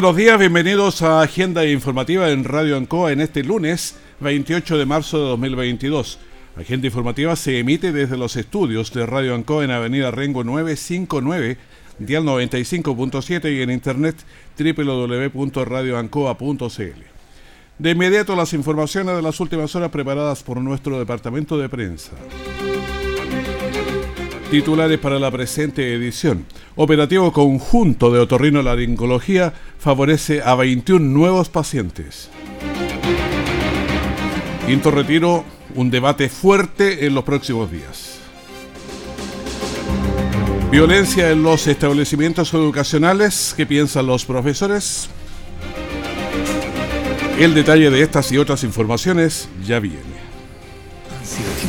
Buenos días, bienvenidos a Agenda Informativa en Radio Ancoa en este lunes 28 de marzo de 2022. Agenda Informativa se emite desde los estudios de Radio Ancoa en Avenida Rengo 959, dial 95.7 y en internet www.radioancoa.cl. De inmediato las informaciones de las últimas horas preparadas por nuestro departamento de prensa. Titulares para la presente edición. Operativo conjunto de otorrinolaringología favorece a 21 nuevos pacientes. Quinto retiro, un debate fuerte en los próximos días. Violencia en los establecimientos educacionales, ¿qué piensan los profesores? El detalle de estas y otras informaciones ya viene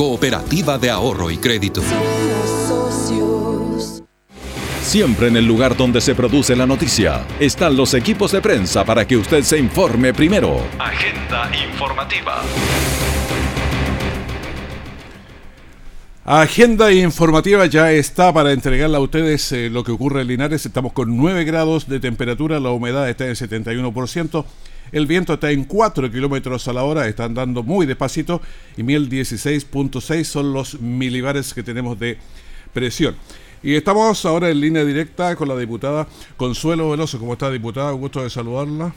Cooperativa de Ahorro y Crédito. Siempre en el lugar donde se produce la noticia están los equipos de prensa para que usted se informe primero. Agenda informativa. Agenda informativa ya está para entregarle a ustedes eh, lo que ocurre en Linares. Estamos con 9 grados de temperatura, la humedad está en 71%. El viento está en 4 kilómetros a la hora, está andando muy despacito y 1016.6 son los milibares que tenemos de presión. Y estamos ahora en línea directa con la diputada Consuelo Veloso. ¿Cómo está, diputada? Un gusto de saludarla.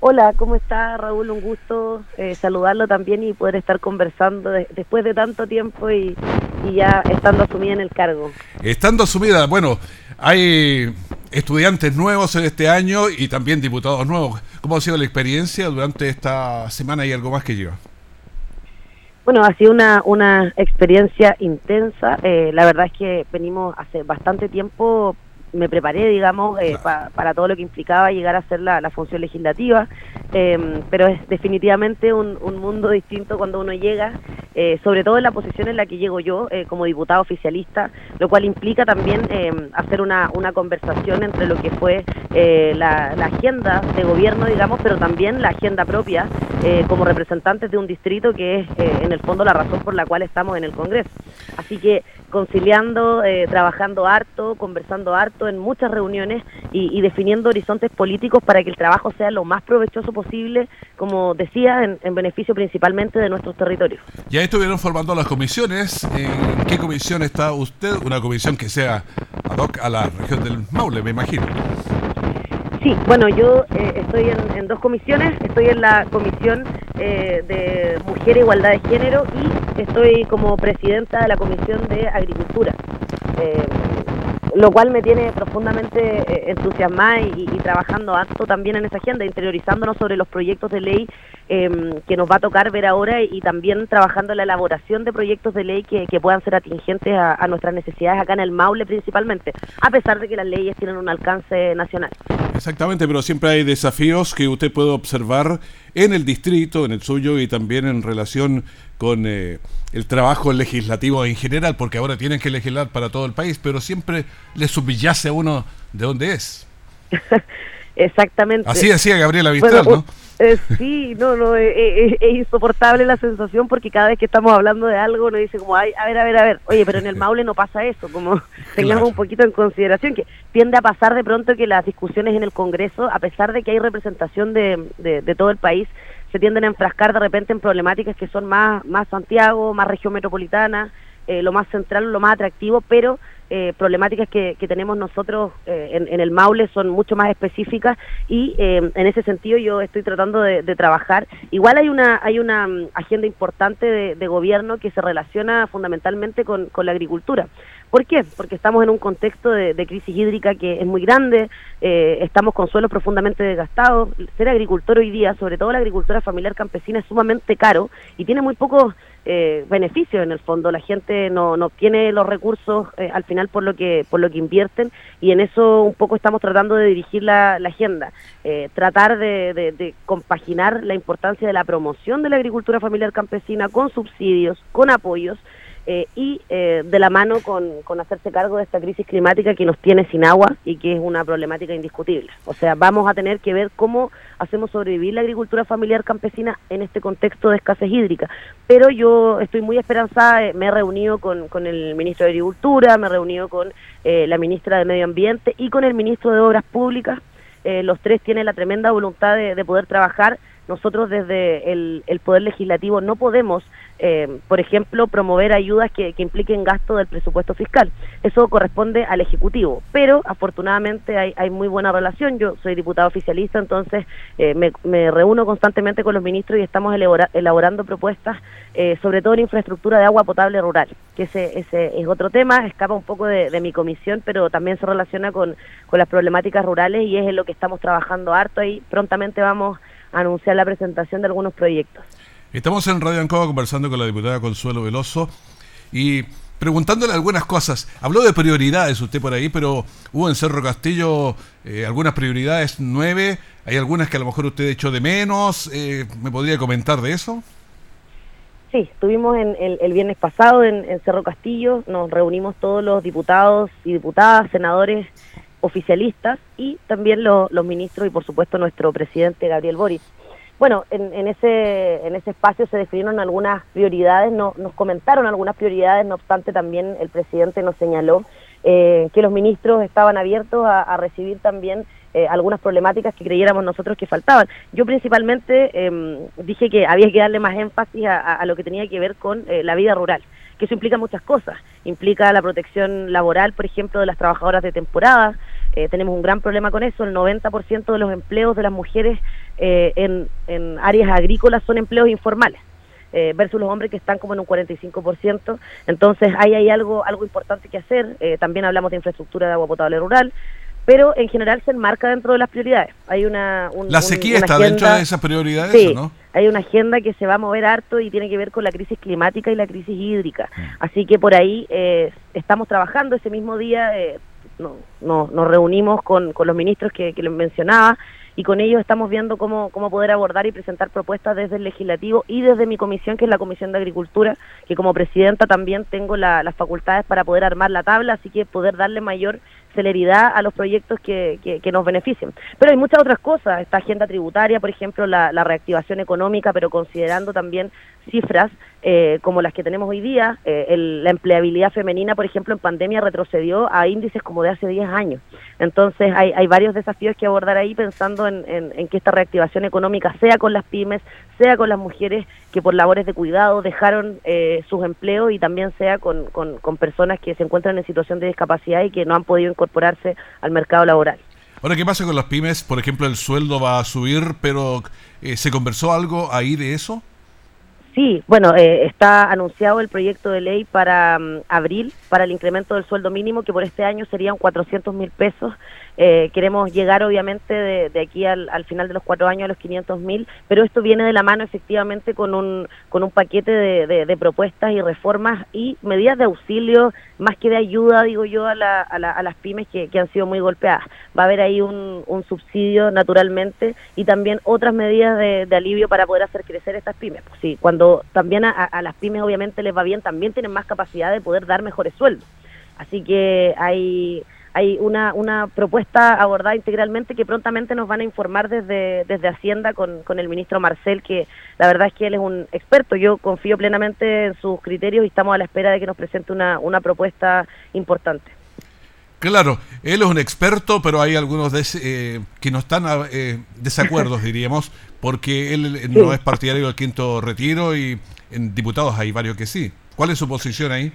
Hola, ¿cómo está Raúl? Un gusto eh, saludarlo también y poder estar conversando después de tanto tiempo y, y, ya estando asumida en el cargo. Estando asumida, bueno, hay estudiantes nuevos en este año y también diputados nuevos. ¿Cómo ha sido la experiencia durante esta semana y algo más que lleva? Bueno, ha sido una, una experiencia intensa. Eh, la verdad es que venimos hace bastante tiempo me preparé, digamos, eh, para todo lo que implicaba llegar a ser la, función legislativa, em, pero es definitivamente un, mundo distinto cuando uno llega, eh, sobre todo en la posición en la que llego yo eh, como diputada oficialista, lo cual implica también em, hacer una, una conversación entre lo que fue la, la, agenda de gobierno, digamos, pero también la agenda propia como representantes de un distrito que es en el fondo la razón por la cual estamos en el Congreso. Así que conciliando, trabajando harto, conversando harto, en muchas reuniones y, definiendo horizontes políticos para que el trabajo sea lo más provechoso posible, como decía, en, beneficio principalmente de nuestros territorios. Ya estuvieron formando las comisiones. ¿En qué comisión está usted? Una comisión que sea ad hoc a la región del Maule, me imagino. Sí, bueno, yo eh, estoy en, dos comisiones. Estoy en la comisión eh, de Mujer e Igualdad de Género y estoy como presidenta de la comisión de Agricultura. Eh, lo cual me tiene profundamente eh, entusiasmada y, trabajando harto también en esa agenda, interiorizándonos sobre los proyectos de ley em, que nos va a tocar ver ahora y, también trabajando en la elaboración de proyectos de ley que, puedan ser atingentes a, nuestras necesidades acá en el Maule principalmente, a pesar de que las leyes tienen un alcance nacional. Exactamente, pero siempre hay desafíos que usted puede observar en el distrito, en el suyo y también en relación con eh, el trabajo legislativo en general, porque ahora tienen que legislar para todo el país, pero siempre le subyace a uno de dónde es. Exactamente. Así decía Gabriela Vistral, ¿no? Eh, sí, no, no, eh, eh, es, insoportable la sensación porque cada vez que estamos hablando de algo nos dice como, Ay, a ver, a ver, a ver, oye, pero en el Maule no pasa eso, como tengamos un poquito en consideración que tiende a pasar de pronto que las discusiones en el Congreso, a pesar de que hay representación de, de, todo el país, se tienden a enfrascar de repente en problemáticas que son más, más Santiago, más región metropolitana, lo más central, lo más atractivo, pero eh, problemáticas que, tenemos nosotros eh, en, el Maule son mucho más específicas y eh, en ese sentido yo estoy tratando de, trabajar. Igual hay una hay una mm, agenda importante de, gobierno que se relaciona fundamentalmente con, la agricultura. ¿Por qué? Porque estamos en un contexto de, crisis hídrica que es muy grande, estamos con suelos profundamente desgastados. Ser agricultor hoy día, sobre todo la agricultura familiar campesina, es sumamente caro y tiene muy pocos eh, beneficios en el fondo la gente no, no obtiene los recursos eh, al final por lo que por lo que invierten y en eso un poco estamos tratando de dirigir la, agenda eh, tratar de, de, compaginar la importancia de la promoción de la agricultura familiar campesina con subsidios con apoyos eh, y eh, de la mano con, hacerse cargo de esta crisis climática que nos tiene sin agua y que es una problemática indiscutible. O sea, vamos a tener que ver cómo hacemos sobrevivir la agricultura familiar campesina en este contexto de escasez hídrica. Pero yo estoy muy esperanzada, eh, me he reunido con, con, el ministro de Agricultura, me he reunido con la ministra de Medio Ambiente y con el ministro de Obras Públicas. los tres tienen la tremenda voluntad de, poder trabajar. Nosotros desde el, el Poder Legislativo no podemos eh, por ejemplo, promover ayudas que, impliquen gasto del presupuesto fiscal. Eso corresponde al Ejecutivo, pero afortunadamente hay, muy buena relación. Yo soy diputado oficialista, entonces eh, me, reúno constantemente con los ministros y estamos elaborando propuestas, eh, sobre todo en infraestructura de agua potable rural, que ese, ese es otro tema, escapa un poco de, mi comisión, pero también se relaciona con, con las problemáticas rurales y es en lo que estamos trabajando harto y prontamente vamos anunciar la presentación de algunos proyectos. Estamos en Radio Ancoa conversando con la diputada Consuelo Veloso y preguntándole algunas cosas. Habló de prioridades usted por ahí, pero hubo en Cerro Castillo eh, algunas prioridades nueve. Hay algunas que a lo mejor usted echó de menos. Eh, ¿Me podría comentar de eso? Sí, estuvimos en, el, viernes pasado en, Cerro Castillo. Nos reunimos todos los diputados y diputadas, senadores oficialistas y también los ministros y por supuesto nuestro presidente Gabriel Boris. Bueno, en, ese, en ese espacio se definieron algunas prioridades, no, nos comentaron algunas prioridades, no obstante también el presidente nos señaló eh, que los ministros estaban abiertos a, recibir también eh, algunas problemáticas que creyéramos nosotros que faltaban. Yo principalmente em, dije que había que darle más énfasis a, lo que tenía que ver con eh, la vida rural, que eso implica muchas cosas. Implica la protección laboral, por ejemplo, de las trabajadoras de temporada, eh, tenemos un gran problema con eso, el 90% de los empleos de las mujeres eh, en, en, áreas agrícolas son empleos informales. Eh, versus los hombres que están como en un 45%. Entonces ahí hay algo, algo importante que hacer. también hablamos de infraestructura de agua potable rural, pero en general se enmarca dentro de las prioridades. Hay una, la sequía está dentro de esas prioridades, sí, ¿no? Hay una agenda que se va a mover harto y tiene que ver con la crisis climática y la crisis hídrica. Mm. Así que por ahí estamos trabajando ese mismo día no, no, nos reunimos con, los ministros que, que les mencionaba y con ellos estamos viendo cómo, poder abordar y presentar propuestas desde el legislativo y desde mi comisión, que es la Comisión de Agricultura, que como presidenta también tengo las facultades para poder armar la tabla, así que poder darle mayor celeridad a los proyectos que, nos beneficien. Pero hay muchas otras cosas, esta agenda tributaria, por ejemplo, la, reactivación económica, pero considerando también cifras eh, como las que tenemos hoy día, eh, la empleabilidad femenina, por ejemplo, en pandemia retrocedió a índices como de hace 10 años. Entonces hay, hay varios desafíos que abordar ahí pensando en, en, que esta reactivación económica sea con las pymes, sea con las mujeres que por labores de cuidado dejaron eh, sus empleos y también sea con, con, con personas que se encuentran en situación de discapacidad y que no han podido incorporarse al mercado laboral. Ahora, ¿qué pasa con las pymes? Por ejemplo, el sueldo va a subir, pero eh, ¿se conversó algo ahí de eso? Sí, bueno, eh, está anunciado el proyecto de ley para mm, abril, para el incremento del sueldo mínimo, que por este año serían 400 mil pesos eh, queremos llegar obviamente de, aquí al, final de los cuatro años a los 500 mil, pero esto viene de la mano efectivamente con un, con un paquete de, propuestas y reformas y medidas de auxilio, más que de ayuda, digo yo, a, la, a, las pymes que, han sido muy golpeadas. Va a haber ahí un, subsidio naturalmente y también otras medidas de, alivio para poder hacer crecer estas pymes. Pues cuando también a, a las pymes obviamente les va bien, también tienen más capacidad de poder dar mejores sueldos. Así que hay hay una, una propuesta abordada integralmente que prontamente nos van a informar desde, desde Hacienda con, con el ministro Marcel, que la verdad es que él es un experto. Yo confío plenamente en sus criterios y estamos a la espera de que nos presente una, una propuesta importante. Claro, él es un experto, pero hay algunos eh, que no están eh, desacuerdos, diríamos, porque él no es partidario del quinto retiro y en diputados hay varios que sí. ¿Cuál es su posición ahí?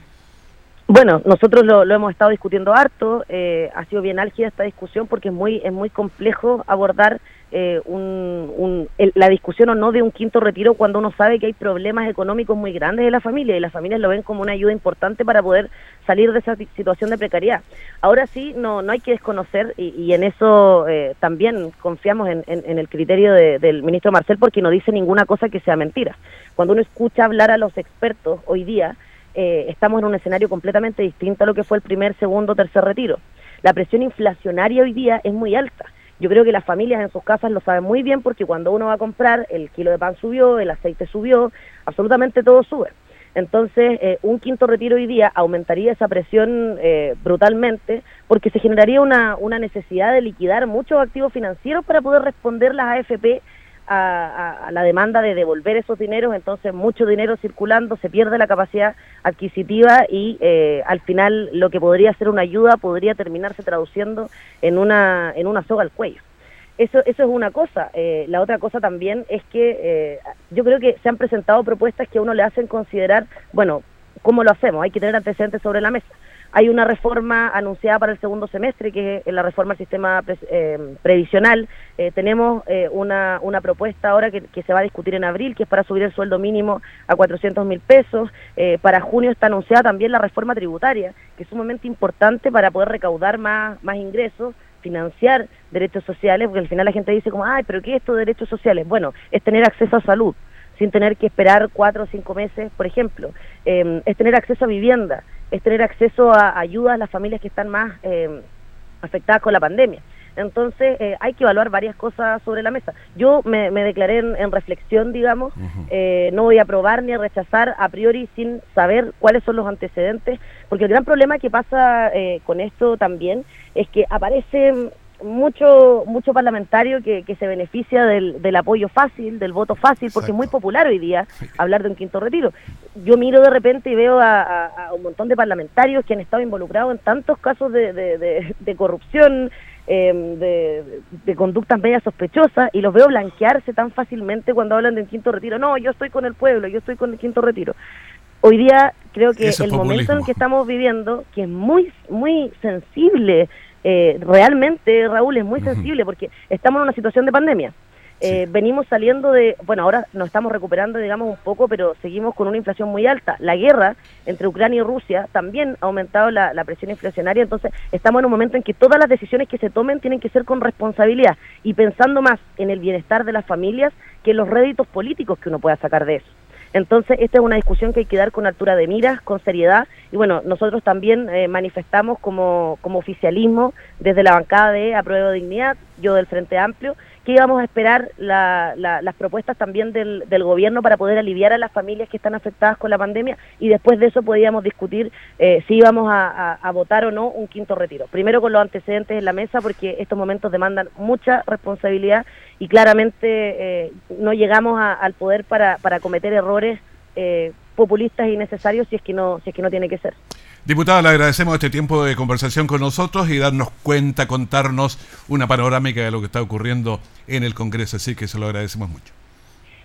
Bueno, nosotros lo, hemos estado discutiendo harto, eh, ha sido bien álgida esta discusión porque es muy, es muy complejo abordar eh, un, la discusión o no de un quinto retiro cuando uno sabe que hay problemas económicos muy grandes de la familia y las familias lo ven como una ayuda importante para poder salir de esa situación de precariedad. Ahora sí, no, no hay que desconocer y, en eso eh, también confiamos en, el criterio del ministro Marcel porque no dice ninguna cosa que sea mentira. Cuando uno escucha hablar a los expertos hoy día, eh, estamos en un escenario completamente distinto a lo que fue el primer, segundo, tercer retiro. La presión inflacionaria hoy día es muy alta. Yo creo que las familias en sus casas lo saben muy bien porque cuando uno va a comprar, el kilo de pan subió, el aceite subió, absolutamente todo sube. Entonces, eh, un quinto retiro hoy día aumentaría esa presión eh, brutalmente porque se generaría una, una necesidad de liquidar muchos activos financieros para poder responder las AFP a, la demanda de devolver esos dineros, entonces mucho dinero circulando, se pierde la capacidad adquisitiva y eh, al final lo que podría ser una ayuda podría terminarse traduciendo en una, en una soga al cuello. Eso, eso es una cosa. Eh, la otra cosa también es que eh, yo creo que se han presentado propuestas que a uno le hacen considerar, bueno, ¿cómo lo hacemos? Hay que tener antecedentes sobre la mesa. Hay una reforma anunciada para el segundo semestre, que es la reforma al sistema eh, previsional. Eh, tenemos eh, una, una propuesta ahora que, se va a discutir en abril, que es para subir el sueldo mínimo a 400 mil pesos. para junio está anunciada también la reforma tributaria, que es sumamente importante para poder recaudar más, más ingresos financiar derechos sociales, porque al final la gente dice como, ay, pero ¿qué es esto de derechos sociales? Bueno, es tener acceso a salud sin tener que esperar cuatro o cinco meses, por ejemplo, es tener acceso a vivienda, es tener acceso a ayuda a las familias que están más eh, afectadas con la pandemia. Entonces eh, hay que evaluar varias cosas sobre la mesa. Yo me, declaré en, reflexión, digamos, eh, no voy a aprobar ni a rechazar a priori sin saber cuáles son los antecedentes, porque el gran problema que pasa con esto también es que aparece mucho mucho parlamentario que, que se beneficia del, del, apoyo fácil, del voto fácil, porque es muy popular hoy día hablar de un quinto retiro. Yo miro de repente y veo a, un montón de parlamentarios que han estado involucrados en tantos casos de, de, corrupción, em, de, de, conductas medias sospechosas, y los veo blanquearse tan fácilmente cuando hablan de un quinto retiro. No, yo estoy con el pueblo, yo estoy con el quinto retiro. Hoy día creo que el momento en que estamos viviendo, que es muy, muy sensible, eh, realmente, Raúl, es muy sensible porque estamos en una situación de pandemia. Eh, venimos saliendo de, bueno, ahora nos estamos recuperando, digamos, un poco, pero seguimos con una inflación muy alta. La guerra entre Ucrania y Rusia también ha aumentado la, presión inflacionaria, entonces estamos en un momento en que todas las decisiones que se tomen tienen que ser con responsabilidad y pensando más en el bienestar de las familias que en los réditos políticos que uno pueda sacar de eso. Entonces, esta es una discusión que hay que dar con altura de miras, con seriedad, y bueno, nosotros también eh, manifestamos como, como oficialismo desde la bancada de Apruebo Dignidad, yo del Frente Amplio, que íbamos a esperar las propuestas también del, gobierno para poder aliviar a las familias que están afectadas con la pandemia y después de eso podíamos discutir eh, si íbamos a, votar o no un quinto retiro. Primero con los antecedentes en la mesa porque estos momentos demandan mucha responsabilidad y claramente eh, no llegamos al poder para, para cometer errores eh, populistas y necesarios si es que no si es que no tiene que ser. Diputada, le agradecemos este tiempo de conversación con nosotros y darnos cuenta, contarnos una panorámica de lo que está ocurriendo en el Congreso, así que se lo agradecemos mucho.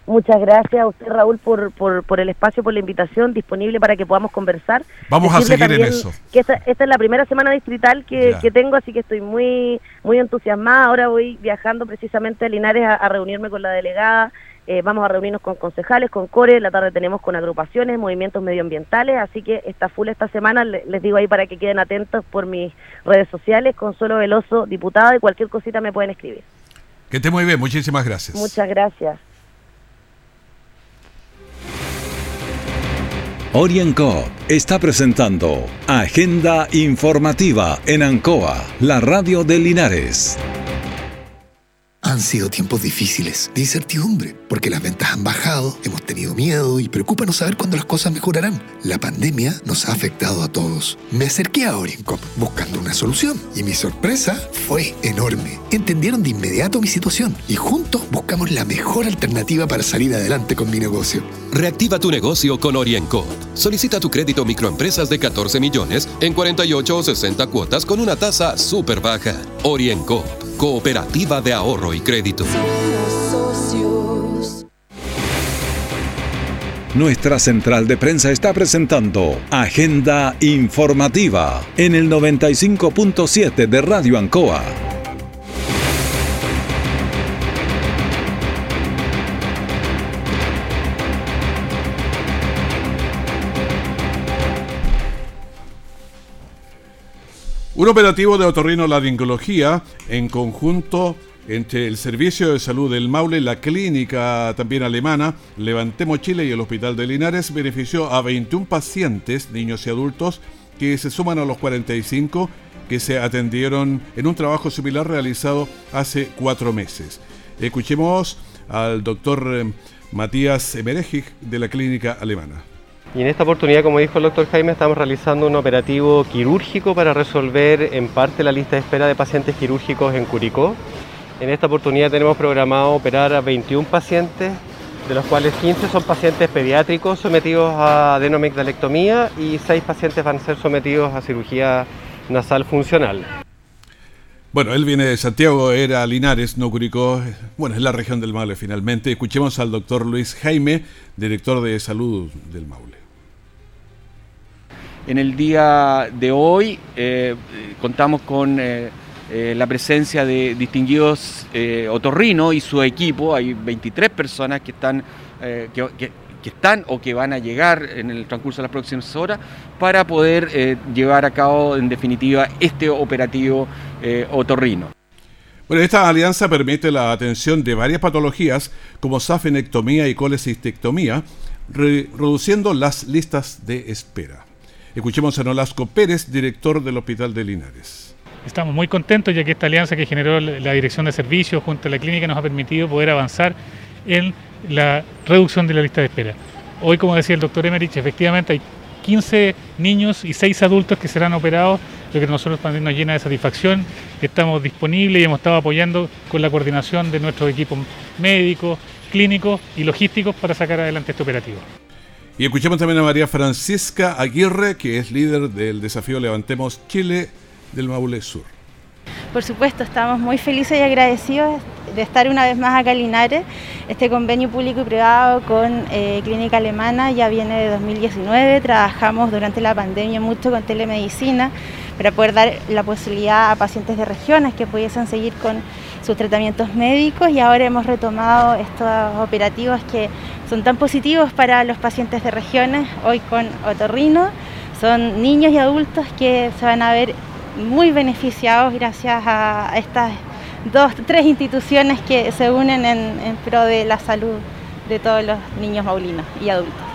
Muchas gracias a usted, Raúl, por, por, el espacio, por la invitación, disponible para que podamos conversar. Vamos a seguir en eso. Que esta, es la primera semana distrital que, tengo, así que estoy muy, muy entusiasmada. Ahora voy viajando precisamente a Linares a reunirme con la delegada eh, vamos a reunirnos con concejales, con CORE, la tarde tenemos con agrupaciones, movimientos medioambientales, así que está full esta semana, les digo ahí para que queden atentos por mis redes sociales, Consuelo Veloso, diputada, y cualquier cosita me pueden escribir. Que esté muy bien, muchísimas gracias. Muchas gracias. Orienco está presentando Agenda Informativa en Ancoa, la radio de Linares. Han sido tiempos difíciles, de incertidumbre, porque las ventas han bajado, hemos tenido miedo y preocupa no saber cuándo las cosas mejorarán. La pandemia nos ha afectado a todos. Me acerqué a Orincop buscando una solución y mi sorpresa fue enorme. Entendieron de inmediato mi situación y juntos buscamos la mejor alternativa para salir adelante con mi negocio. Reactiva tu negocio con Orienco. Solicita tu crédito microempresas de 14 millones en 48 o 60 cuotas con una tasa súper baja. Orienco Cooperativa de Ahorro y Crédito. Nuestra central de prensa está presentando Agenda Informativa en el 95.7 de Radio Ancoa. Un operativo de otorrinolaringología en conjunto entre el Servicio de Salud del Maule, la clínica también alemana, Levantemos Chile y el Hospital de Linares benefició a 21 pacientes, niños y adultos, que se suman a los 45 que se atendieron en un trabajo similar realizado hace cuatro meses. Escuchemos al doctor eh, Matías Emerejig de la clínica alemana. Y en esta oportunidad, como dijo el doctor Jaime, estamos realizando un operativo quirúrgico para resolver en parte la lista de espera de pacientes quirúrgicos en Curicó. En esta oportunidad tenemos programado operar a 21 pacientes, de los cuales 15 son pacientes pediátricos sometidos a adenomigdalectomía y 6 pacientes van a ser sometidos a cirugía nasal funcional. Bueno, él viene de Santiago, era Linares, no Curicó. Bueno, es la región del Maule finalmente. Escuchemos al doctor Luis Jaime, director de salud del Maule. En el día de hoy eh, contamos con eh, eh, la presencia de distinguidos otorrinos y su equipo. Hay 23 personas que están, que, están o que van a llegar en el transcurso de las próximas horas para poder llevar a cabo en definitiva este operativo otorrino. Bueno, esta alianza permite la atención de varias patologías como safenectomía y colecistectomía, reduciendo las listas de espera. Escuchemos a Nolasco Pérez, director del Hospital de Linares. Estamos muy contentos ya que esta alianza que generó la Dirección de Servicios junto a la clínica nos ha permitido poder avanzar en la reducción de la lista de espera. Hoy, como decía el doctor Emerich, efectivamente hay 15 niños y 6 adultos que serán operados, lo que nosotros también nos llena de satisfacción. Estamos disponibles y hemos estado apoyando con la coordinación de nuestros equipos médicos, clínicos y logísticos para sacar adelante este operativo. Y escuchamos también a María Francisca Aguirre, que es líder del desafío Levantemos Chile del Maule Sur. Por supuesto, estamos muy felices y agradecidos de estar una vez más acá en Linares. Este convenio público y privado con eh, Clínica Alemana ya viene de 2019. Trabajamos durante la pandemia mucho con telemedicina para poder dar la posibilidad a pacientes de regiones que pudiesen seguir con sus tratamientos médicos y ahora hemos retomado estos operativos que son tan positivos para los pacientes de regiones, hoy con otorrino. Son niños y adultos que se van a ver muy beneficiados gracias a estas dos, tres instituciones que se unen en, pro de la salud de todos los niños maulinos y adultos.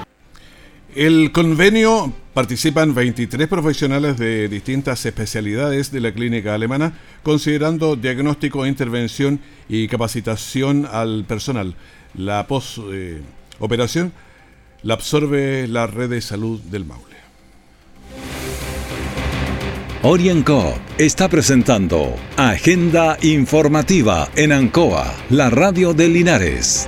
El convenio participan 23 profesionales de distintas especialidades de la clínica alemana, considerando diagnóstico, intervención y capacitación al personal. La pos, eh, la absorbe la red de salud del Maule. Orienco está presentando Agenda Informativa en Ancoa, la radio de Linares.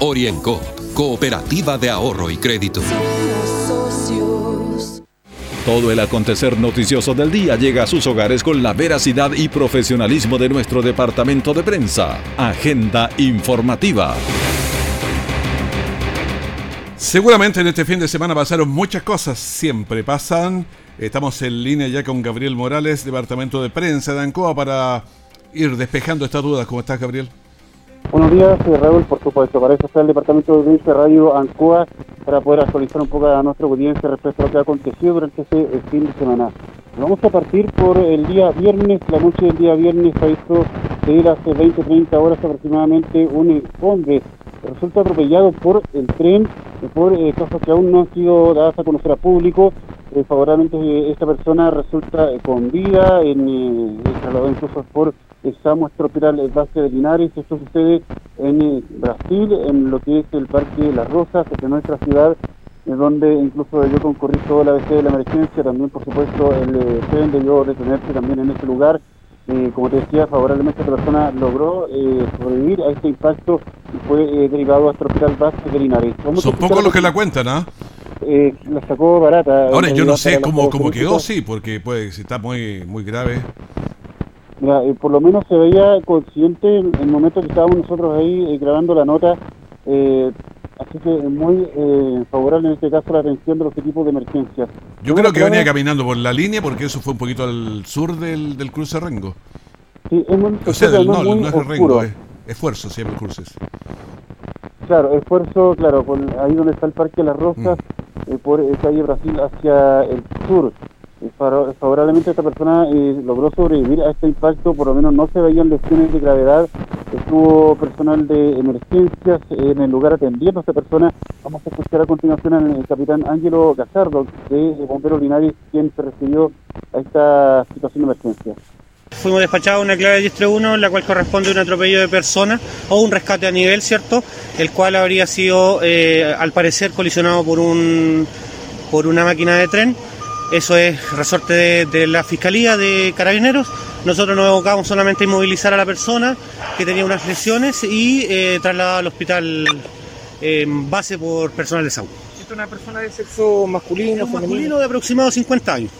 Oriencop Cooperativa de Ahorro y Crédito. Todo el acontecer noticioso del día llega a sus hogares con la veracidad y profesionalismo de nuestro departamento de prensa. Agenda informativa. Seguramente en este fin de semana pasaron muchas cosas, siempre pasan. Estamos en línea ya con Gabriel Morales, departamento de prensa de Ancoa, para ir despejando estas dudas. ¿Cómo estás, Gabriel? Buenos días, Raúl, por supuesto. Para eso está el Departamento de Audiencia Radio ANCOA para poder actualizar un poco a nuestra audiencia respecto a lo que ha acontecido durante este fin de semana. Vamos a partir por el día viernes. La noche del día viernes se hizo de hace 20-30 horas aproximadamente un hombre resulta atropellado por el tren por eh, cosas que aún no han sido dadas a conocer a público. Eh, favorablemente esta persona resulta con vida en eh, trasladado incluso por esa muestra el base de Linares. Esto sucede en eh, Brasil, en lo que es el Parque Las Rosas, de nuestra ciudad donde incluso yo concurrí toda la vez de la emergencia, también por supuesto el eh, tren debió detenerse también en ese lugar. Eh, como te decía, favorablemente esta persona logró eh, sobrevivir a este impacto y fue derivado hasta el hospital base de Linares. Son pocos los que la cuentan, ¿ah? la sacó barata. Ahora, yo no sé cómo, cómo quedó, sí, porque pues está muy, muy grave. Mira, por lo menos se veía consciente en el momento que estábamos nosotros ahí grabando la nota. Eh, Así que muy eh, favorable en este caso la atención de los equipos de emergencia. Yo creo que venía caminando por la línea porque eso fue un poquito al sur del, del cruce Rengo. Sí, es muy, o sea, no, no es el Rengo, es esfuerzo, siempre el cruce. Claro, esfuerzo, claro, ahí donde está el Parque Las Rosas, mm. eh, por eh, calle Brasil hacia el sur. Eh, favorablemente esta persona eh, logró sobrevivir a este impacto, por lo menos no se veían lesiones de gravedad, estuvo personal de emergencias en el lugar atendiendo a esta persona. Vamos a escuchar a continuación al capitán Ángelo Gazardo de Bombero Linares, quien se refirió a esta situación de emergencia. Fuimos despachados a una clave 1031 en la cual corresponde un atropello de personas o un rescate a nivel, ¿cierto? El cual habría sido, eh, al parecer, colisionado por, un, por una máquina de tren eso es resorte de, la Fiscalía de Carabineros. Nosotros nos evocamos solamente a inmovilizar a la persona que tenía unas lesiones y eh, trasladar al hospital en base por personal de salud. ¿Es una persona de sexo masculino? o masculino de aproximadamente 50 años.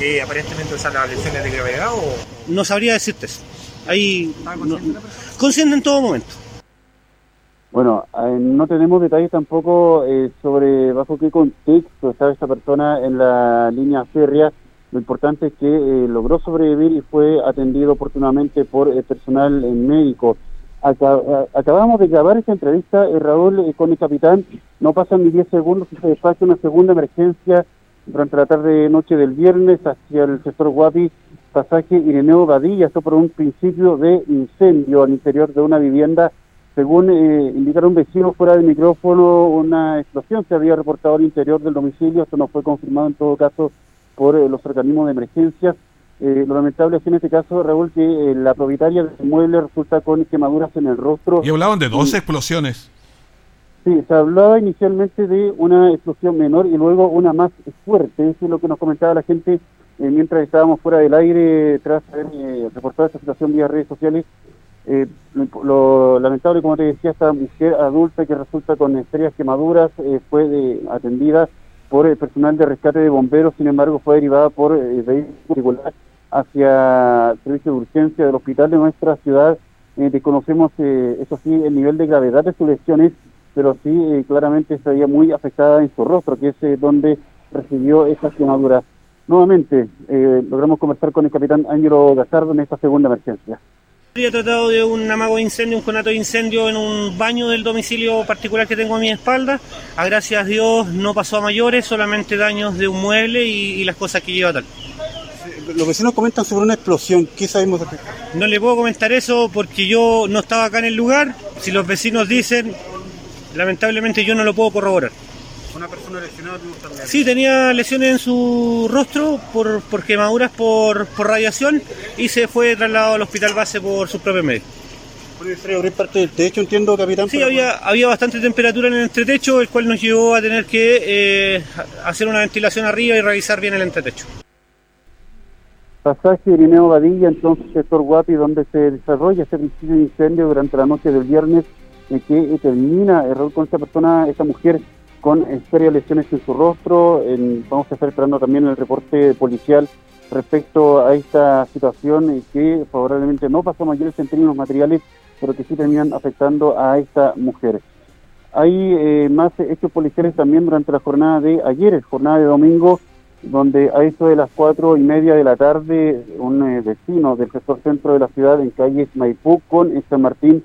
¿Y aparentemente usan las lesiones de gravedad o...? No sabría decirte eso. Ahí... consciente, consciente en todo momento. Bueno, eh, no tenemos detalles tampoco eh, sobre bajo qué contexto estaba esta persona en la línea férrea. Lo importante es que eh, logró sobrevivir y fue atendido oportunamente por el personal médico. acabamos de grabar esta entrevista, Raúl, con el capitán. No pasan ni 10 segundos y se despacha una segunda emergencia durante la tarde noche del viernes hacia el sector Guapi, pasaje Ireneo Badilla. Esto por un principio de incendio al interior de una vivienda según eh, indicaron vecinos fuera del micrófono, una explosión se había reportado al interior del domicilio. Esto no fue confirmado en todo caso por eh, los organismos de emergencia. Eh, lo lamentable es en este caso, Raúl, que eh, la propietaria del inmueble resulta con quemaduras en el rostro. Y hablaban de dos explosiones. Sí, se hablaba inicialmente de una explosión menor y luego una más fuerte. Eso es lo que nos comentaba la gente mientras estábamos fuera del aire tras haber reportado esta situación vía redes sociales eh, lo, lamentable, como te decía, esta mujer adulta que resulta con serias quemaduras eh, fue atendida por el personal de rescate de bomberos, sin embargo fue derivada por eh, vehículo hacia el servicio de urgencia del hospital de nuestra ciudad. Eh, desconocemos, eso sí, el nivel de gravedad de sus lesiones, pero sí claramente estaría muy afectada en su rostro, que es donde recibió estas quemaduras. Nuevamente, logramos conversar con el capitán Ángelo Gazardo en esta segunda emergencia. Había tratado de un amago de incendio, un conato de incendio en un baño del domicilio particular que tengo a mi espalda. A gracias a Dios no pasó a mayores, solamente daños de un mueble y, las cosas que lleva tal. Los vecinos comentan sobre una explosión, ¿qué sabemos de No le puedo comentar eso porque yo no estaba acá en el lugar. Si los vecinos dicen, lamentablemente yo no lo puedo corroborar. ¿Una persona lesionada también? Sí, tenía lesiones en su rostro por, por quemaduras por, por, radiación y se fue trasladado al hospital base por sus propios medios. ¿Puede abrir parte del techo, entiendo, capitán? Sí, había, había bastante temperatura en el entretecho, el cual nos llevó a tener que eh, hacer una ventilación arriba y revisar bien el entretecho. Pasaje Irineo Badilla, entonces sector Guapi, donde se desarrolla este principio de incendio durante la noche del viernes, en que termina error con esta persona, esta mujer con serias lesiones en su rostro. vamos a estar esperando también el reporte policial respecto a esta situación que favorablemente no pasó mayores en términos materiales, pero que sí terminan afectando a esta mujer. Hay eh, más hechos policiales también durante la jornada de ayer, jornada de domingo, donde a eso de las cuatro y media de la tarde, un eh, vecino del sector centro de la ciudad en calle Maipú con San Martín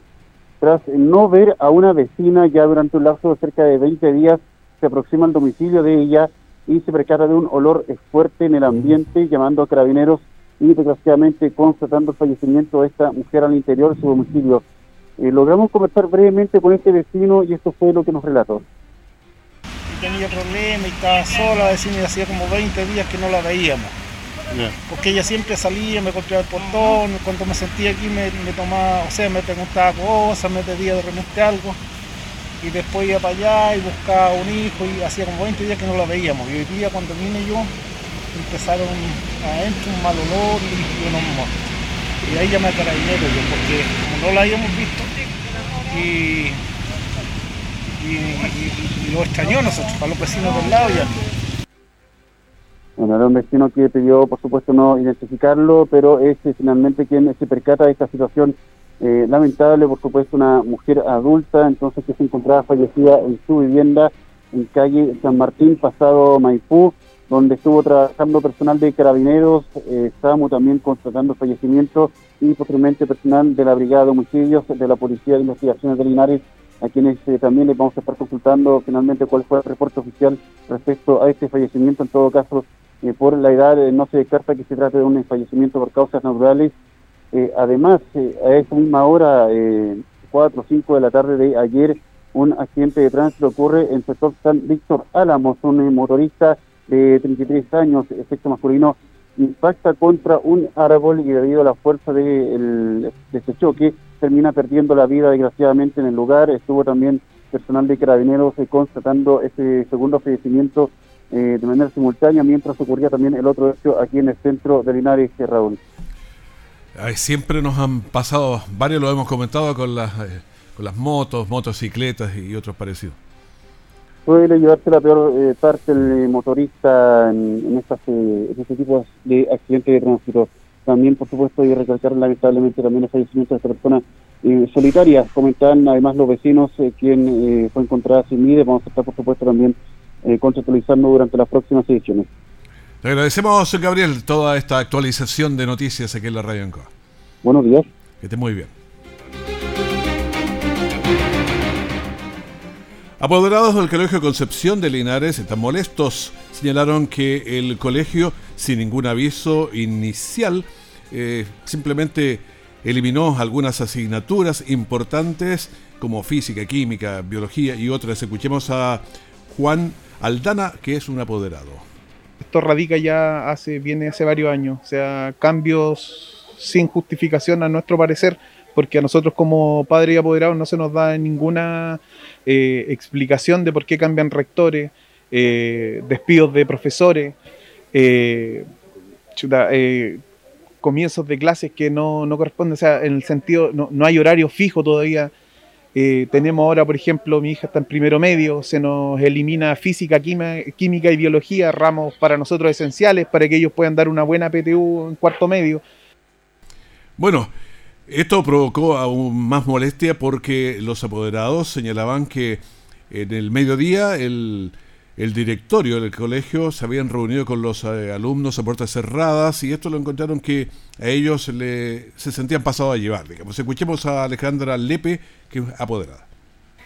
tras no ver a una vecina ya durante un lapso de cerca de 20 días, se aproxima al domicilio de ella y se percata de un olor fuerte en el ambiente, llamando a carabineros y desgraciadamente constatando el fallecimiento de esta mujer al interior de su domicilio. Eh, logramos conversar brevemente con este vecino y esto fue lo que nos relató. Tenía problemas y estaba sola, vecina, hacía como 20 días que no la veíamos porque ella siempre salía, me golpeaba el portón, cuando me sentía aquí me, tomaba, o sea, me preguntaba cosas, me pedía de repente algo. y después iba para allá y buscaba un hijo y hacía como 20 días que no la veíamos. Y hoy día cuando vine yo empezaron a entrar un mal olor y, unos Y ahí llamé a carabinero yo porque como no la habíamos visto y, y, lo extrañó a nosotros, a los vecinos del lado ya. Bueno, era un vecino que pidió, por supuesto, no identificarlo, pero es finalmente quien se percata de esta situación eh, lamentable, por supuesto, una mujer adulta, entonces que se encontraba fallecida en su vivienda en calle San Martín, pasado Maipú, donde estuvo trabajando personal de carabineros, eh, SAMU también constatando fallecimiento y posteriormente personal de la Brigada de Homicidios de la Policía de Investigaciones de Linares, a quienes eh, también les vamos a estar consultando finalmente cuál fue el reporte oficial respecto a este fallecimiento. En todo caso, eh, por la edad no se descarta que se trate de un fallecimiento por causas naturales eh, además, eh, a esa misma hora, eh, 4 o 5 de la tarde de ayer, un accidente de tránsito ocurre en el sector San Víctor Álamos, un eh, motorista de 33 años, efecto masculino, impacta contra un árbol y debido a la fuerza de, de ese choque termina perdiendo la vida desgraciadamente en el lugar. Estuvo también personal de carabineros constatando ese segundo fallecimiento de manera simultánea mientras ocurría también el otro hecho aquí en el centro de Linares, Raúl siempre nos han pasado, varios lo hemos comentado con las, eh, con las motos, motocicletas y otros parecidos. Puede llevarse la peor eh, parte el motorista en, estas, eh, este tipo de accidentes de tránsito. También, por supuesto, y recalcar lamentablemente también el fallecimiento de esta persona solitaria. Comentan además los vecinos quien fue encontrada sin vida. Vamos a estar, por supuesto, también contextualizando durante las próximas ediciones. Te agradecemos, Gabriel, toda esta actualización de noticias aquí en la Radio Ancoa. Buenos días. Que esté muy bien. Apoderados del Colegio Concepción de Linares están molestos. Señalaron que el colegio, sin ningún aviso inicial, eh, simplemente eliminó algunas asignaturas importantes como física, química, biología y otras. Escuchemos a Juan Aldana, que es un apoderado. Esto radica ya hace, viene hace varios años, o sea, cambios sin justificación a nuestro parecer, porque a nosotros como padres y apoderados no se nos da ninguna eh, explicación de por qué cambian rectores, eh, despidos de profesores, eh, comienzos de clases que no, no corresponden, o sea, en el sentido, no, no hay horario fijo todavía eh, tenemos ahora, por ejemplo, mi hija está en primero medio, se nos elimina física, química y biología, ramos para nosotros esenciales para que ellos puedan dar una buena PTU en cuarto medio. Bueno, esto provocó aún más molestia porque los apoderados señalaban que en el mediodía el, el directorio del colegio se habían reunido con los eh, alumnos a puertas cerradas y esto lo encontraron que a ellos se sentían pasados a llevar. Digamos. Escuchemos a Alejandra Lepe, que es apoderada.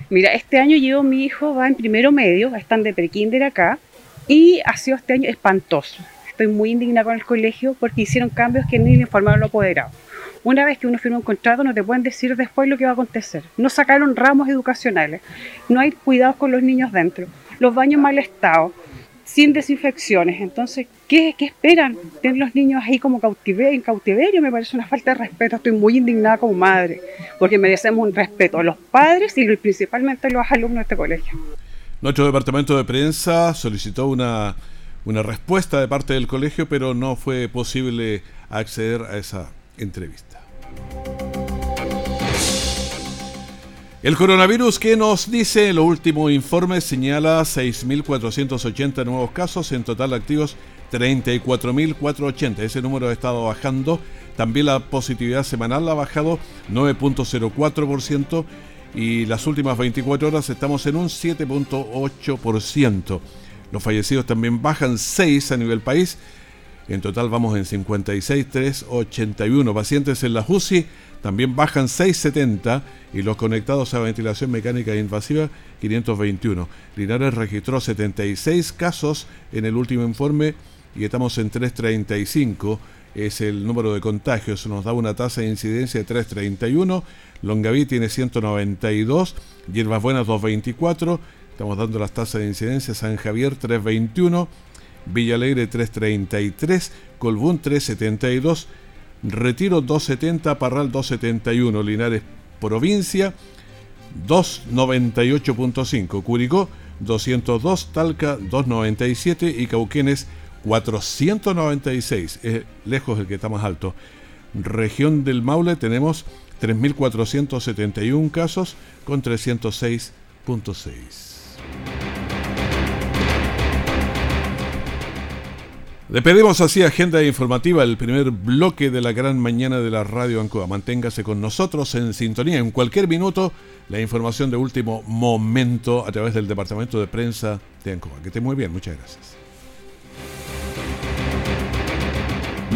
Mira, este año llevo mi hijo, va en primero medio, están de prekinder acá, y ha sido este año espantoso. Estoy muy indignada con el colegio porque hicieron cambios que ni le informaron los apoderados. Una vez que uno firma un contrato no te pueden decir después lo que va a acontecer. No sacaron ramos educacionales, no hay cuidados con los niños dentro los baños mal estado, sin desinfecciones. Entonces, ¿qué, esperan? Tener los niños ahí como cautiverio, en cautiverio me parece una falta de respeto. Estoy muy indignada como madre, porque merecemos un respeto a los padres y principalmente a los alumnos de este colegio. Nuestro departamento de prensa solicitó una, una respuesta de parte del colegio, pero no fue posible acceder a esa entrevista. El coronavirus que nos dice el último informe señala 6.480 nuevos casos, en total activos 34.480. Ese número ha estado bajando. También la positividad semanal ha bajado 9.04% y las últimas 24 horas estamos en un 7.8%. Los fallecidos también bajan 6 a nivel país. En total vamos en 56.381 pacientes en la UCI también bajan 670 y los conectados a ventilación mecánica invasiva 521. Linares registró 76 casos en el último informe y estamos en 335. Es el número de contagios. Nos da una tasa de incidencia de 331. Longaví tiene 192. Hierbas Buenas 224. Estamos dando las tasas de incidencia. San Javier 321. Villa Alegre 333. Colbún 372. Retiro 270, Parral 271, Linares provincia 298.5, Curicó 202, Talca 297 y Cauquenes 496, es lejos el que está más alto. Región del Maule tenemos 3.471 casos con 306.6. Le pedimos así agenda informativa, el primer bloque de la gran mañana de la radio Ancoa. Manténgase con nosotros en sintonía. En cualquier minuto, la información de último momento a través del departamento de prensa de Ancoa. Que esté muy bien, muchas gracias.